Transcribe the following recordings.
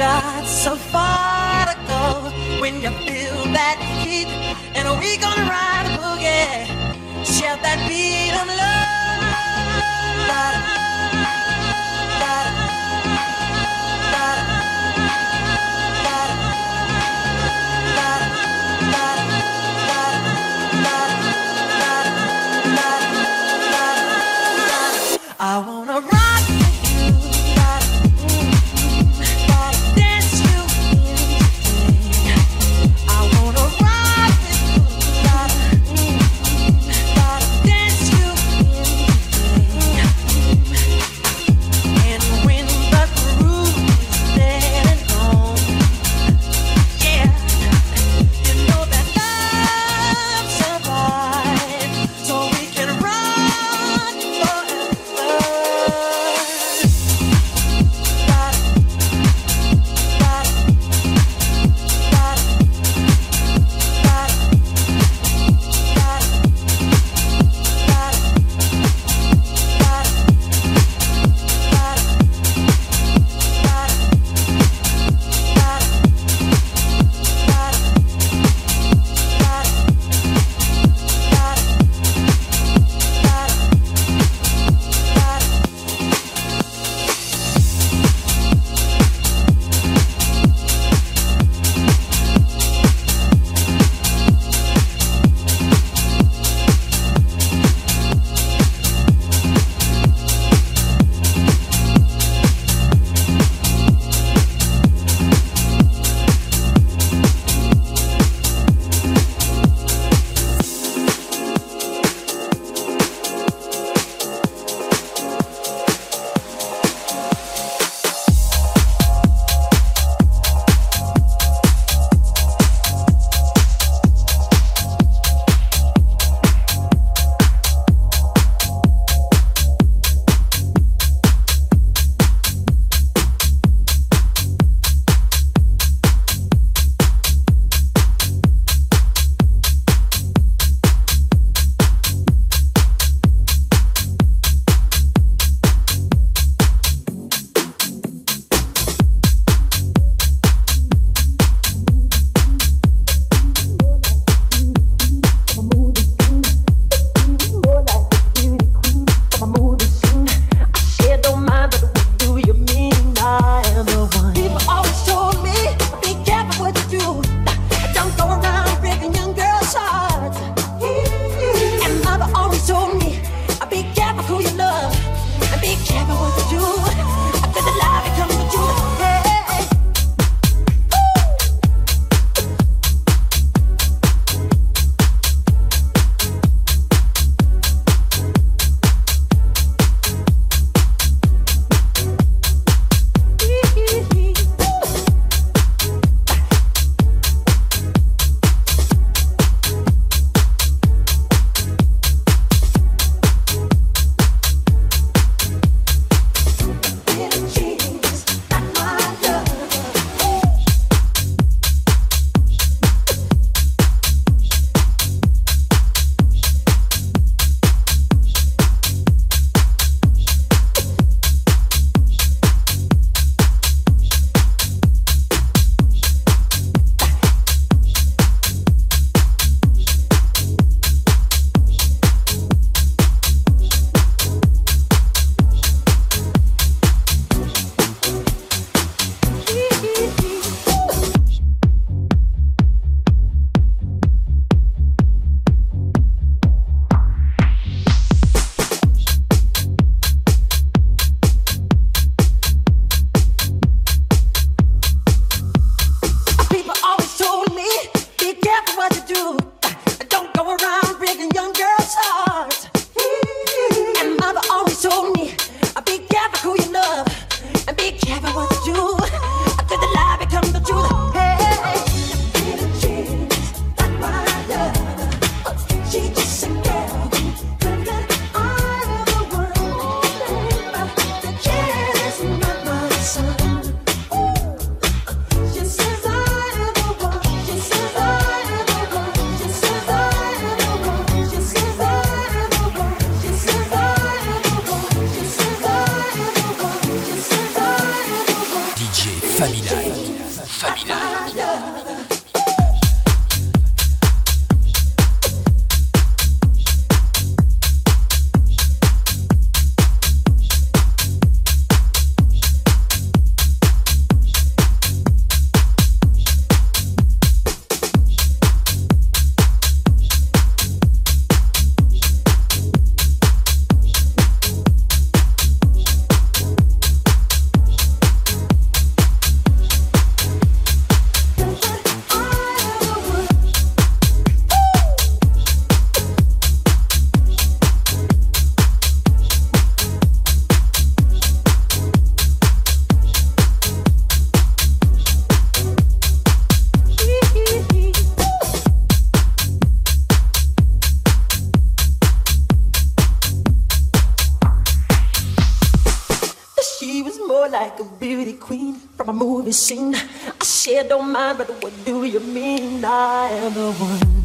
got so far to go when you feel that heat. And we gonna ride a boogie, shout that beat of love. but what do you mean I am the one?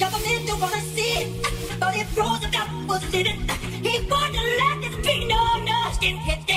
Y'all don't wanna see it. But it froze the cup was. He fought to let this be no, no skinhead.